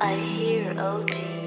I hear OG.